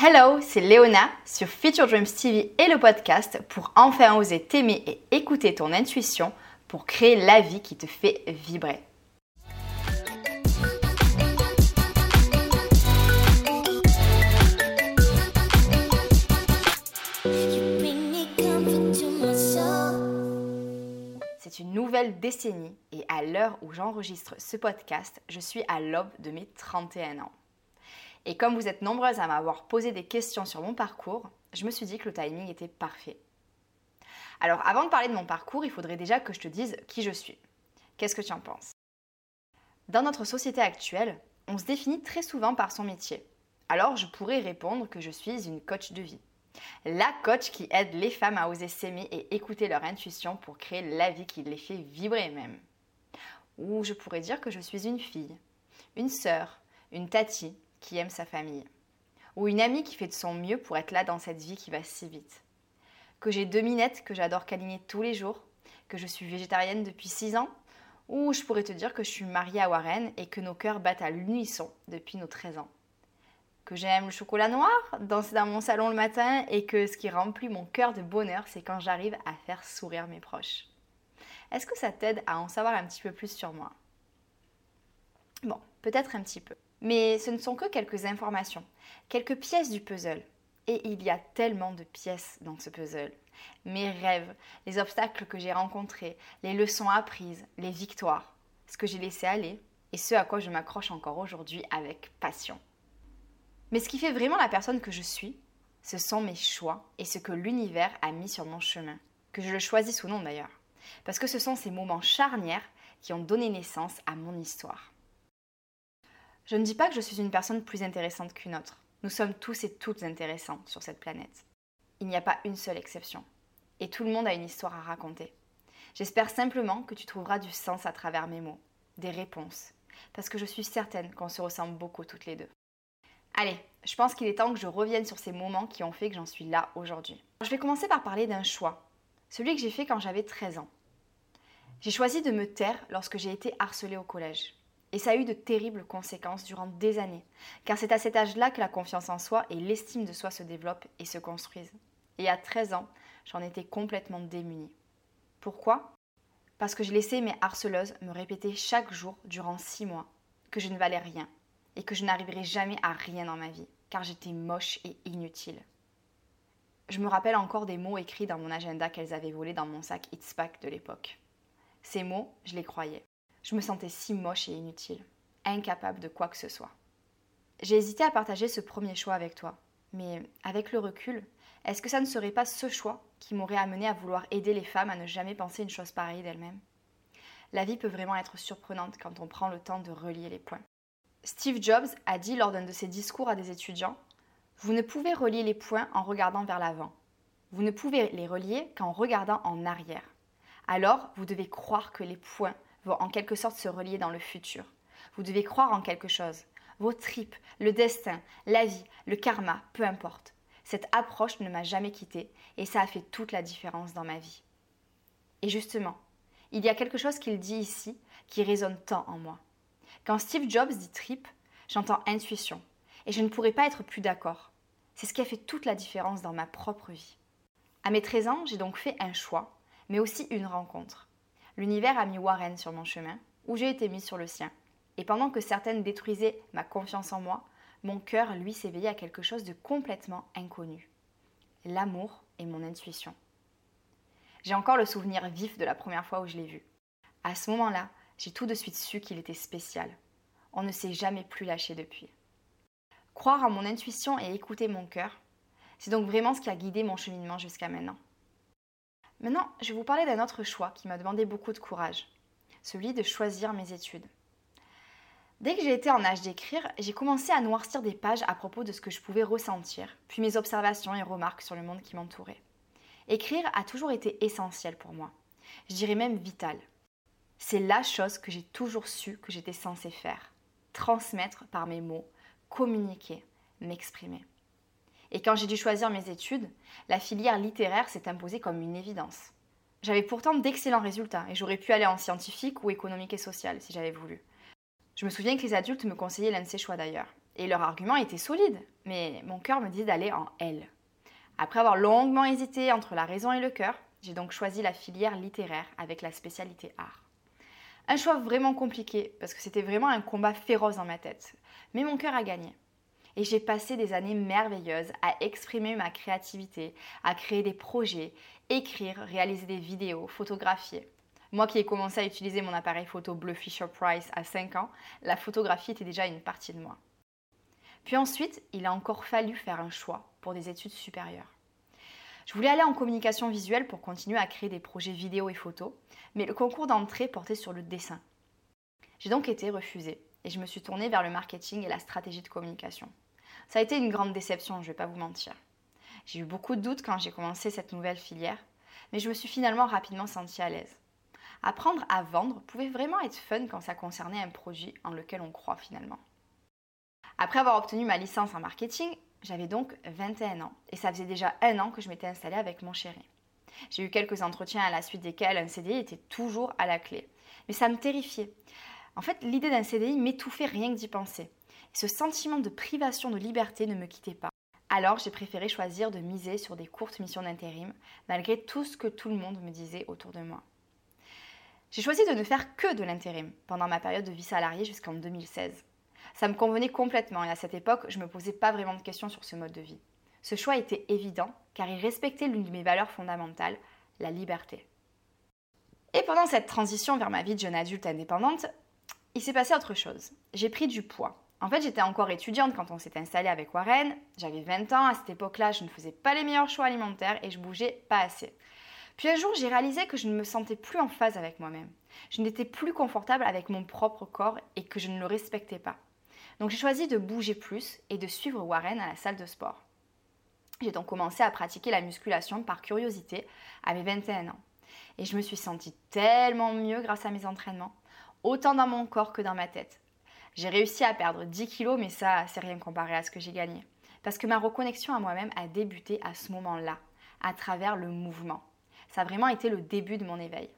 Hello, c'est Léona sur Future Dreams TV et le podcast pour enfin oser t'aimer et écouter ton intuition pour créer la vie qui te fait vibrer. C'est une nouvelle décennie et à l'heure où j'enregistre ce podcast, je suis à l'aube de mes 31 ans. Et comme vous êtes nombreuses à m'avoir posé des questions sur mon parcours, je me suis dit que le timing était parfait. Alors avant de parler de mon parcours, il faudrait déjà que je te dise qui je suis. Qu'est-ce que tu en penses? Dans notre société actuelle, on se définit très souvent par son métier. Alors je pourrais répondre que je suis une coach de vie. La coach qui aide les femmes à oser s'aimer et écouter leur intuition pour créer la vie qui les fait vibrer même. Ou je pourrais dire que je suis une fille, une sœur, une tati, qui aime sa famille. Ou une amie qui fait de son mieux pour être là dans cette vie qui va si vite. Que j'ai deux minettes que j'adore câliner tous les jours. Que je suis végétarienne depuis 6 ans. Ou je pourrais te dire que je suis mariée à Warren et que nos cœurs battent à l'unisson depuis nos 13 ans. Que j'aime le chocolat noir, danser dans mon salon le matin et que ce qui remplit mon cœur de bonheur, c'est quand j'arrive à faire sourire mes proches. Est-ce que ça t'aide à en savoir un petit peu plus sur moi? Bon, peut-être un petit peu. Mais ce ne sont que quelques informations, quelques pièces du puzzle. Et il y a tellement de pièces dans ce puzzle. Mes rêves, les obstacles que j'ai rencontrés, les leçons apprises, les victoires, ce que j'ai laissé aller et ce à quoi je m'accroche encore aujourd'hui avec passion. Mais ce qui fait vraiment la personne que je suis, ce sont mes choix et ce que l'univers a mis sur mon chemin, que je le choisisse ou non d'ailleurs. Parce que ce sont ces moments charnières qui ont donné naissance à mon histoire. Je ne dis pas que je suis une personne plus intéressante qu'une autre. Nous sommes tous et toutes intéressants sur cette planète. Il n'y a pas une seule exception. Et tout le monde a une histoire à raconter. J'espère simplement que tu trouveras du sens à travers mes mots, des réponses, parce que je suis certaine qu'on se ressemble beaucoup toutes les deux. Allez, je pense qu'il est temps que je revienne sur ces moments qui ont fait que j'en suis là aujourd'hui. Je vais commencer par parler d'un choix, celui que j'ai fait quand j'avais 13 ans. J'ai choisi de me taire lorsque j'ai été harcelée au collège. Et ça a eu de terribles conséquences durant des années, car c'est à cet âge-là que la confiance en soi et l'estime de soi se développent et se construisent. Et à 13 ans, j'en étais complètement démunie. Pourquoi? Parce que je laissais mes harceleuses me répéter chaque jour durant six mois que je ne valais rien et que je n'arriverais jamais à rien dans ma vie, car j'étais moche et inutile. Je me rappelle encore des mots écrits dans mon agenda qu'elles avaient volés dans mon sac It's Pack de l'époque. Ces mots, je les croyais. Je me sentais si moche et inutile, incapable de quoi que ce soit. J'ai hésité à partager ce premier choix avec toi, mais avec le recul, est-ce que ça ne serait pas ce choix qui m'aurait amené à vouloir aider les femmes à ne jamais penser une chose pareille d'elles-mêmes? La vie peut vraiment être surprenante quand on prend le temps de relier les points. Steve Jobs a dit lors d'un de ses discours à des étudiants Vous ne pouvez relier les points en regardant vers l'avant. Vous ne pouvez les relier qu'en regardant en arrière. Alors, vous devez croire que les points en quelque sorte se relier dans le futur. Vous devez croire en quelque chose. Vos tripes, le destin, la vie, le karma, peu importe. Cette approche ne m'a jamais quittée et ça a fait toute la différence dans ma vie. Et justement, il y a quelque chose qu'il dit ici qui résonne tant en moi. Quand Steve Jobs dit trip, j'entends intuition et je ne pourrais pas être plus d'accord. C'est ce qui a fait toute la différence dans ma propre vie. À mes 13 ans, j'ai donc fait un choix, mais aussi une rencontre l'univers a mis Warren sur mon chemin, où j'ai été mise sur le sien. Et pendant que certaines détruisaient ma confiance en moi, mon cœur, lui, s'éveillait à quelque chose de complètement inconnu. L'amour et mon intuition. J'ai encore le souvenir vif de la première fois où je l'ai vu. À ce moment-là, j'ai tout de suite su qu'il était spécial. On ne s'est jamais plus lâché depuis. Croire en mon intuition et écouter mon cœur, c'est donc vraiment ce qui a guidé mon cheminement jusqu'à maintenant. Maintenant, je vais vous parler d'un autre choix qui m'a demandé beaucoup de courage, celui de choisir mes études. Dès que j'ai été en âge d'écrire, j'ai commencé à noircir des pages à propos de ce que je pouvais ressentir, puis mes observations et remarques sur le monde qui m'entourait. Écrire a toujours été essentiel pour moi, je dirais même vital. C'est la chose que j'ai toujours su que j'étais censée faire, transmettre par mes mots, communiquer, m'exprimer. Et quand j'ai dû choisir mes études, la filière littéraire s'est imposée comme une évidence. J'avais pourtant d'excellents résultats et j'aurais pu aller en scientifique ou économique et social si j'avais voulu. Je me souviens que les adultes me conseillaient l'un de ces choix d'ailleurs. Et leur argument était solide, mais mon cœur me disait d'aller en L. Après avoir longuement hésité entre la raison et le cœur, j'ai donc choisi la filière littéraire avec la spécialité art. Un choix vraiment compliqué parce que c'était vraiment un combat féroce dans ma tête. Mais mon cœur a gagné. Et j'ai passé des années merveilleuses à exprimer ma créativité, à créer des projets, écrire, réaliser des vidéos, photographier. Moi qui ai commencé à utiliser mon appareil photo bleu Fisher Price à 5 ans, la photographie était déjà une partie de moi. Puis ensuite, il a encore fallu faire un choix pour des études supérieures. Je voulais aller en communication visuelle pour continuer à créer des projets vidéo et photos, mais le concours d'entrée portait sur le dessin. J'ai donc été refusée et je me suis tournée vers le marketing et la stratégie de communication. Ça a été une grande déception, je ne vais pas vous mentir. J'ai eu beaucoup de doutes quand j'ai commencé cette nouvelle filière, mais je me suis finalement rapidement sentie à l'aise. Apprendre à vendre pouvait vraiment être fun quand ça concernait un produit en lequel on croit finalement. Après avoir obtenu ma licence en marketing, j'avais donc 21 ans et ça faisait déjà un an que je m'étais installée avec mon chéri. J'ai eu quelques entretiens à la suite desquels un CDI était toujours à la clé. Mais ça me terrifiait. En fait, l'idée d'un CDI m'étouffait rien que d'y penser. Ce sentiment de privation de liberté ne me quittait pas. Alors j'ai préféré choisir de miser sur des courtes missions d'intérim, malgré tout ce que tout le monde me disait autour de moi. J'ai choisi de ne faire que de l'intérim pendant ma période de vie salariée jusqu'en 2016. Ça me convenait complètement et à cette époque, je ne me posais pas vraiment de questions sur ce mode de vie. Ce choix était évident car il respectait l'une de mes valeurs fondamentales, la liberté. Et pendant cette transition vers ma vie de jeune adulte indépendante, il s'est passé autre chose. J'ai pris du poids. En fait, j'étais encore étudiante quand on s'est installé avec Warren. J'avais 20 ans. À cette époque-là, je ne faisais pas les meilleurs choix alimentaires et je bougeais pas assez. Puis un jour, j'ai réalisé que je ne me sentais plus en phase avec moi-même. Je n'étais plus confortable avec mon propre corps et que je ne le respectais pas. Donc j'ai choisi de bouger plus et de suivre Warren à la salle de sport. J'ai donc commencé à pratiquer la musculation par curiosité à mes 21 ans. Et je me suis sentie tellement mieux grâce à mes entraînements, autant dans mon corps que dans ma tête. J'ai réussi à perdre 10 kilos, mais ça, c'est rien comparé à ce que j'ai gagné. Parce que ma reconnexion à moi-même a débuté à ce moment-là, à travers le mouvement. Ça a vraiment été le début de mon éveil.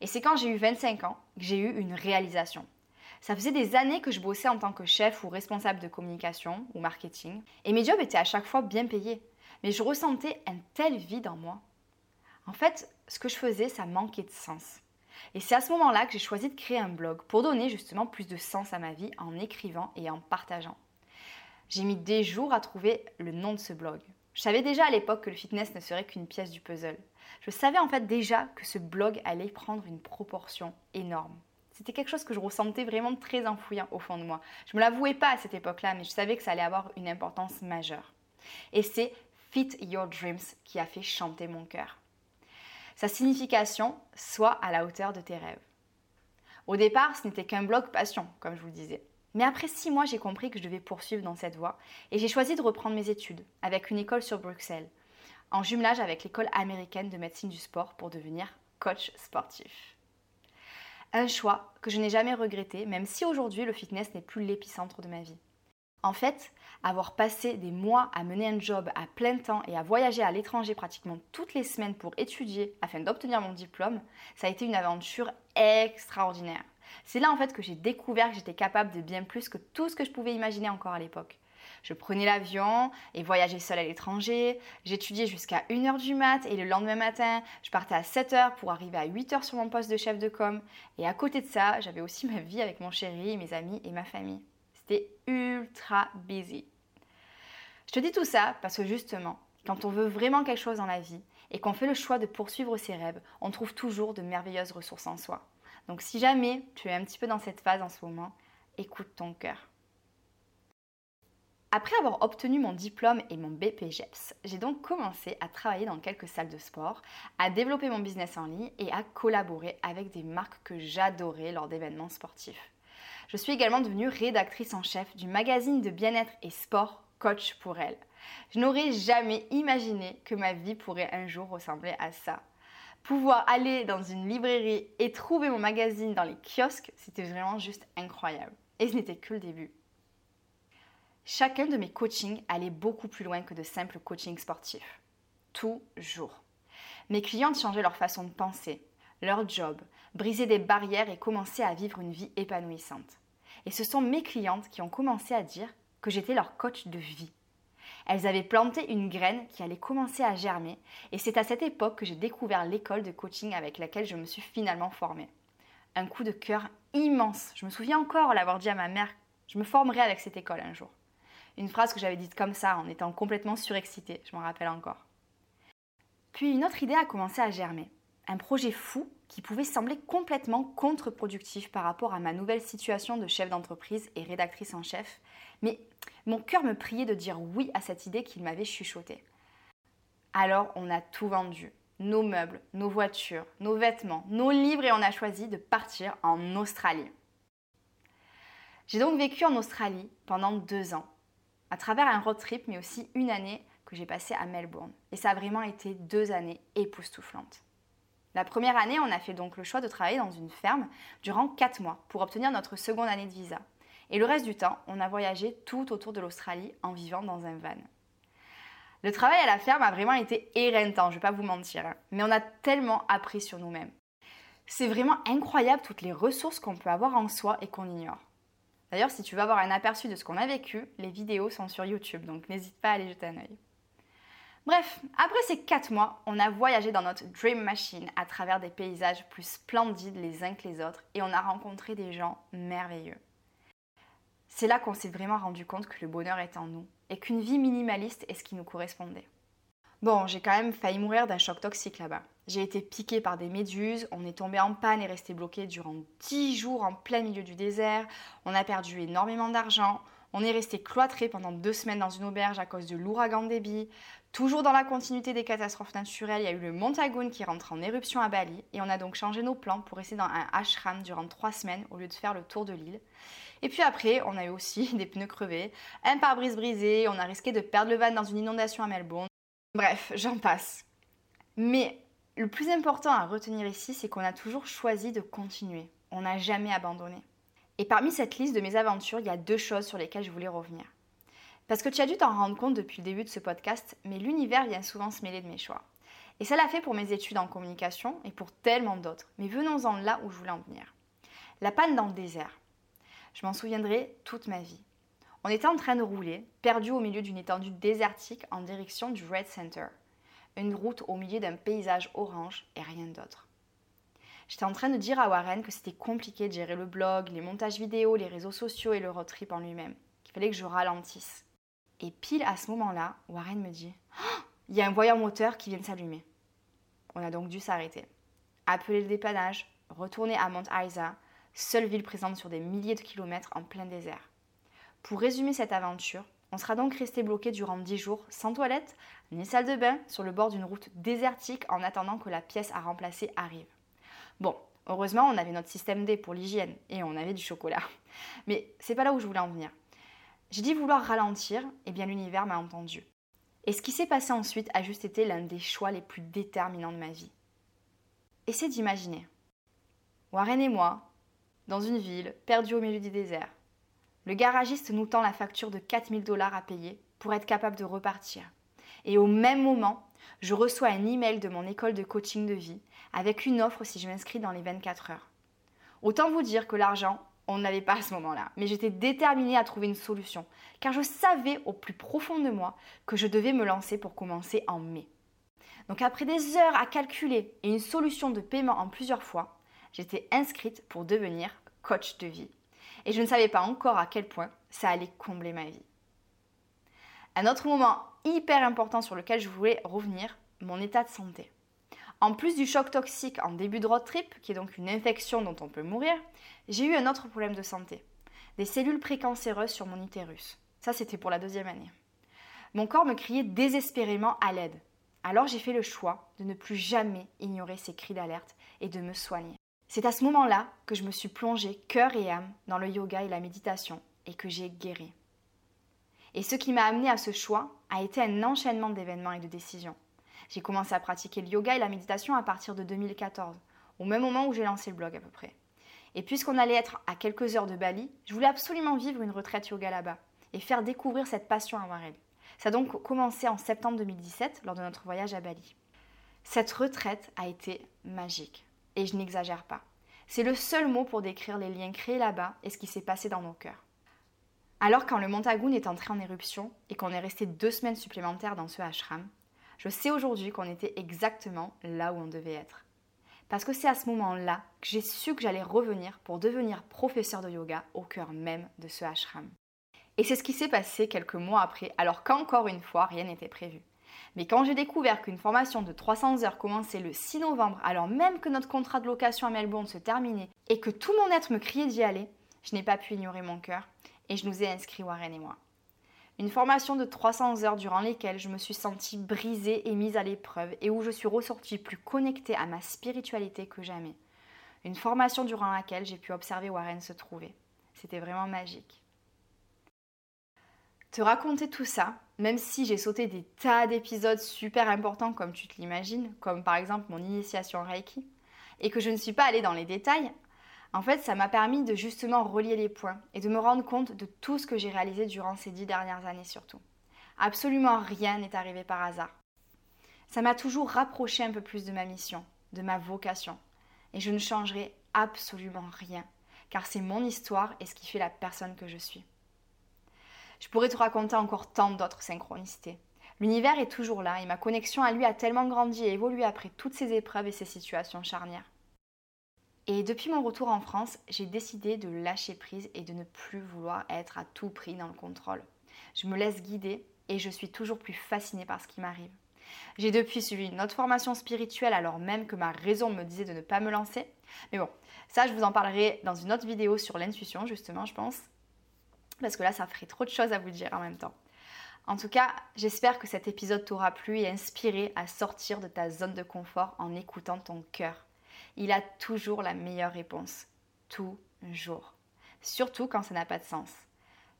Et c'est quand j'ai eu 25 ans que j'ai eu une réalisation. Ça faisait des années que je bossais en tant que chef ou responsable de communication ou marketing, et mes jobs étaient à chaque fois bien payés. Mais je ressentais un tel vide en moi. En fait, ce que je faisais, ça manquait de sens. Et c'est à ce moment-là que j'ai choisi de créer un blog pour donner justement plus de sens à ma vie en écrivant et en partageant. J'ai mis des jours à trouver le nom de ce blog. Je savais déjà à l'époque que le fitness ne serait qu'une pièce du puzzle. Je savais en fait déjà que ce blog allait prendre une proportion énorme. C'était quelque chose que je ressentais vraiment très enfoui au fond de moi. Je ne me l'avouais pas à cette époque-là, mais je savais que ça allait avoir une importance majeure. Et c'est Fit Your Dreams qui a fait chanter mon cœur. Sa signification, soit à la hauteur de tes rêves. Au départ, ce n'était qu'un blog passion, comme je vous le disais. Mais après six mois, j'ai compris que je devais poursuivre dans cette voie et j'ai choisi de reprendre mes études avec une école sur Bruxelles, en jumelage avec l'école américaine de médecine du sport pour devenir coach sportif. Un choix que je n'ai jamais regretté, même si aujourd'hui le fitness n'est plus l'épicentre de ma vie. En fait, avoir passé des mois à mener un job à plein temps et à voyager à l'étranger pratiquement toutes les semaines pour étudier afin d'obtenir mon diplôme, ça a été une aventure extraordinaire. C'est là en fait que j'ai découvert que j'étais capable de bien plus que tout ce que je pouvais imaginer encore à l'époque. Je prenais l'avion et voyageais seule à l'étranger. J'étudiais jusqu'à 1h du mat et le lendemain matin, je partais à 7h pour arriver à 8h sur mon poste de chef de com. Et à côté de ça, j'avais aussi ma vie avec mon chéri, mes amis et ma famille. C'était ultra busy. Je te dis tout ça parce que justement, quand on veut vraiment quelque chose dans la vie et qu'on fait le choix de poursuivre ses rêves, on trouve toujours de merveilleuses ressources en soi. Donc si jamais tu es un petit peu dans cette phase en ce moment, écoute ton cœur. Après avoir obtenu mon diplôme et mon BPGEPS, j'ai donc commencé à travailler dans quelques salles de sport, à développer mon business en ligne et à collaborer avec des marques que j'adorais lors d'événements sportifs. Je suis également devenue rédactrice en chef du magazine de bien-être et sport Coach pour elle. Je n'aurais jamais imaginé que ma vie pourrait un jour ressembler à ça. Pouvoir aller dans une librairie et trouver mon magazine dans les kiosques, c'était vraiment juste incroyable. Et ce n'était que le début. Chacun de mes coachings allait beaucoup plus loin que de simples coachings sportifs. Toujours. Mes clientes changeaient leur façon de penser, leur job, brisaient des barrières et commençaient à vivre une vie épanouissante. Et ce sont mes clientes qui ont commencé à dire que j'étais leur coach de vie. Elles avaient planté une graine qui allait commencer à germer et c'est à cette époque que j'ai découvert l'école de coaching avec laquelle je me suis finalement formée. Un coup de cœur immense. Je me souviens encore l'avoir dit à ma mère, je me formerai avec cette école un jour. Une phrase que j'avais dite comme ça en étant complètement surexcitée, je m'en rappelle encore. Puis une autre idée a commencé à germer. Un projet fou qui pouvait sembler complètement contre-productif par rapport à ma nouvelle situation de chef d'entreprise et rédactrice en chef, mais mon cœur me priait de dire oui à cette idée qu'il m'avait chuchotée. Alors on a tout vendu, nos meubles, nos voitures, nos vêtements, nos livres et on a choisi de partir en Australie. J'ai donc vécu en Australie pendant deux ans, à travers un road trip mais aussi une année que j'ai passée à Melbourne. Et ça a vraiment été deux années époustouflantes. La première année, on a fait donc le choix de travailler dans une ferme durant quatre mois pour obtenir notre seconde année de visa. Et le reste du temps, on a voyagé tout autour de l'Australie en vivant dans un van. Le travail à la ferme a vraiment été éreintant, je ne vais pas vous mentir, hein. mais on a tellement appris sur nous-mêmes. C'est vraiment incroyable toutes les ressources qu'on peut avoir en soi et qu'on ignore. D'ailleurs, si tu veux avoir un aperçu de ce qu'on a vécu, les vidéos sont sur YouTube, donc n'hésite pas à aller jeter un œil. Bref, après ces 4 mois, on a voyagé dans notre Dream Machine à travers des paysages plus splendides les uns que les autres et on a rencontré des gens merveilleux. C'est là qu'on s'est vraiment rendu compte que le bonheur est en nous et qu'une vie minimaliste est ce qui nous correspondait. Bon, j'ai quand même failli mourir d'un choc toxique là-bas. J'ai été piquée par des méduses, on est tombé en panne et resté bloqué durant 10 jours en plein milieu du désert, on a perdu énormément d'argent, on est resté cloîtré pendant deux semaines dans une auberge à cause de l'ouragan débit. Toujours dans la continuité des catastrophes naturelles, il y a eu le Montagoon qui rentre en éruption à Bali et on a donc changé nos plans pour rester dans un ashram durant trois semaines au lieu de faire le tour de l'île. Et puis après, on a eu aussi des pneus crevés, un pare-brise brisé, on a risqué de perdre le van dans une inondation à Melbourne. Bref, j'en passe. Mais le plus important à retenir ici, c'est qu'on a toujours choisi de continuer. On n'a jamais abandonné. Et parmi cette liste de mes aventures, il y a deux choses sur lesquelles je voulais revenir. Parce que tu as dû t'en rendre compte depuis le début de ce podcast, mais l'univers vient souvent se mêler de mes choix. Et ça l'a fait pour mes études en communication et pour tellement d'autres. Mais venons-en là où je voulais en venir. La panne dans le désert. Je m'en souviendrai toute ma vie. On était en train de rouler, perdu au milieu d'une étendue désertique en direction du Red Center. Une route au milieu d'un paysage orange et rien d'autre. J'étais en train de dire à Warren que c'était compliqué de gérer le blog, les montages vidéo, les réseaux sociaux et le road trip en lui-même. Qu'il fallait que je ralentisse. Et pile à ce moment-là, Warren me dit oh, Il y a un voyant moteur qui vient de s'allumer. On a donc dû s'arrêter. Appeler le dépannage, retourner à Mount Isa, seule ville présente sur des milliers de kilomètres en plein désert. Pour résumer cette aventure, on sera donc resté bloqué durant 10 jours, sans toilette, ni salle de bain, sur le bord d'une route désertique en attendant que la pièce à remplacer arrive. Bon, heureusement, on avait notre système D pour l'hygiène et on avait du chocolat. Mais c'est pas là où je voulais en venir. J'ai dit vouloir ralentir, et bien l'univers m'a entendu. Et ce qui s'est passé ensuite a juste été l'un des choix les plus déterminants de ma vie. Essayez d'imaginer. Warren et moi, dans une ville, perdue au milieu du désert. Le garagiste nous tend la facture de 4000 dollars à payer pour être capable de repartir. Et au même moment, je reçois un email de mon école de coaching de vie avec une offre si je m'inscris dans les 24 heures. Autant vous dire que l'argent, on n'avait pas à ce moment-là. Mais j'étais déterminée à trouver une solution, car je savais au plus profond de moi que je devais me lancer pour commencer en mai. Donc après des heures à calculer et une solution de paiement en plusieurs fois, j'étais inscrite pour devenir coach de vie. Et je ne savais pas encore à quel point ça allait combler ma vie. Un autre moment hyper important sur lequel je voulais revenir, mon état de santé. En plus du choc toxique en début de road trip, qui est donc une infection dont on peut mourir, j'ai eu un autre problème de santé. Des cellules précancéreuses sur mon utérus. Ça, c'était pour la deuxième année. Mon corps me criait désespérément à l'aide. Alors j'ai fait le choix de ne plus jamais ignorer ces cris d'alerte et de me soigner. C'est à ce moment-là que je me suis plongée cœur et âme dans le yoga et la méditation et que j'ai guéri. Et ce qui m'a amené à ce choix a été un enchaînement d'événements et de décisions. J'ai commencé à pratiquer le yoga et la méditation à partir de 2014, au même moment où j'ai lancé le blog à peu près. Et puisqu'on allait être à quelques heures de Bali, je voulais absolument vivre une retraite yoga là-bas et faire découvrir cette passion à Warren. Ça a donc commencé en septembre 2017 lors de notre voyage à Bali. Cette retraite a été magique et je n'exagère pas. C'est le seul mot pour décrire les liens créés là-bas et ce qui s'est passé dans nos cœurs. Alors quand le Montagoon est entré en éruption et qu'on est resté deux semaines supplémentaires dans ce ashram, je sais aujourd'hui qu'on était exactement là où on devait être. Parce que c'est à ce moment-là que j'ai su que j'allais revenir pour devenir professeur de yoga au cœur même de ce ashram. Et c'est ce qui s'est passé quelques mois après, alors qu'encore une fois, rien n'était prévu. Mais quand j'ai découvert qu'une formation de 300 heures commençait le 6 novembre, alors même que notre contrat de location à Melbourne se terminait et que tout mon être me criait d'y aller, je n'ai pas pu ignorer mon cœur et je nous ai inscrits Warren et moi. Une formation de 300 heures durant lesquelles je me suis sentie brisée et mise à l'épreuve et où je suis ressortie plus connectée à ma spiritualité que jamais. Une formation durant laquelle j'ai pu observer Warren se trouver. C'était vraiment magique. Te raconter tout ça, même si j'ai sauté des tas d'épisodes super importants comme tu te l'imagines, comme par exemple mon initiation Reiki, et que je ne suis pas allée dans les détails, en fait, ça m'a permis de justement relier les points et de me rendre compte de tout ce que j'ai réalisé durant ces dix dernières années surtout. Absolument rien n'est arrivé par hasard. Ça m'a toujours rapproché un peu plus de ma mission, de ma vocation. Et je ne changerai absolument rien, car c'est mon histoire et ce qui fait la personne que je suis. Je pourrais te raconter encore tant d'autres synchronicités. L'univers est toujours là et ma connexion à lui a tellement grandi et évolué après toutes ces épreuves et ces situations charnières. Et depuis mon retour en France, j'ai décidé de lâcher prise et de ne plus vouloir être à tout prix dans le contrôle. Je me laisse guider et je suis toujours plus fascinée par ce qui m'arrive. J'ai depuis suivi une autre formation spirituelle alors même que ma raison me disait de ne pas me lancer. Mais bon, ça je vous en parlerai dans une autre vidéo sur l'intuition justement, je pense. Parce que là, ça ferait trop de choses à vous dire en même temps. En tout cas, j'espère que cet épisode t'aura plu et inspiré à sortir de ta zone de confort en écoutant ton cœur il a toujours la meilleure réponse. Toujours. Surtout quand ça n'a pas de sens.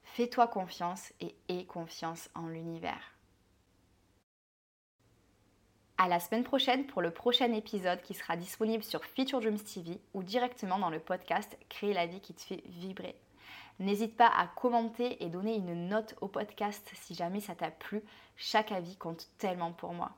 Fais-toi confiance et aie confiance en l'univers. À la semaine prochaine pour le prochain épisode qui sera disponible sur Feature Dreams TV ou directement dans le podcast Créer la vie qui te fait vibrer. N'hésite pas à commenter et donner une note au podcast si jamais ça t'a plu. Chaque avis compte tellement pour moi.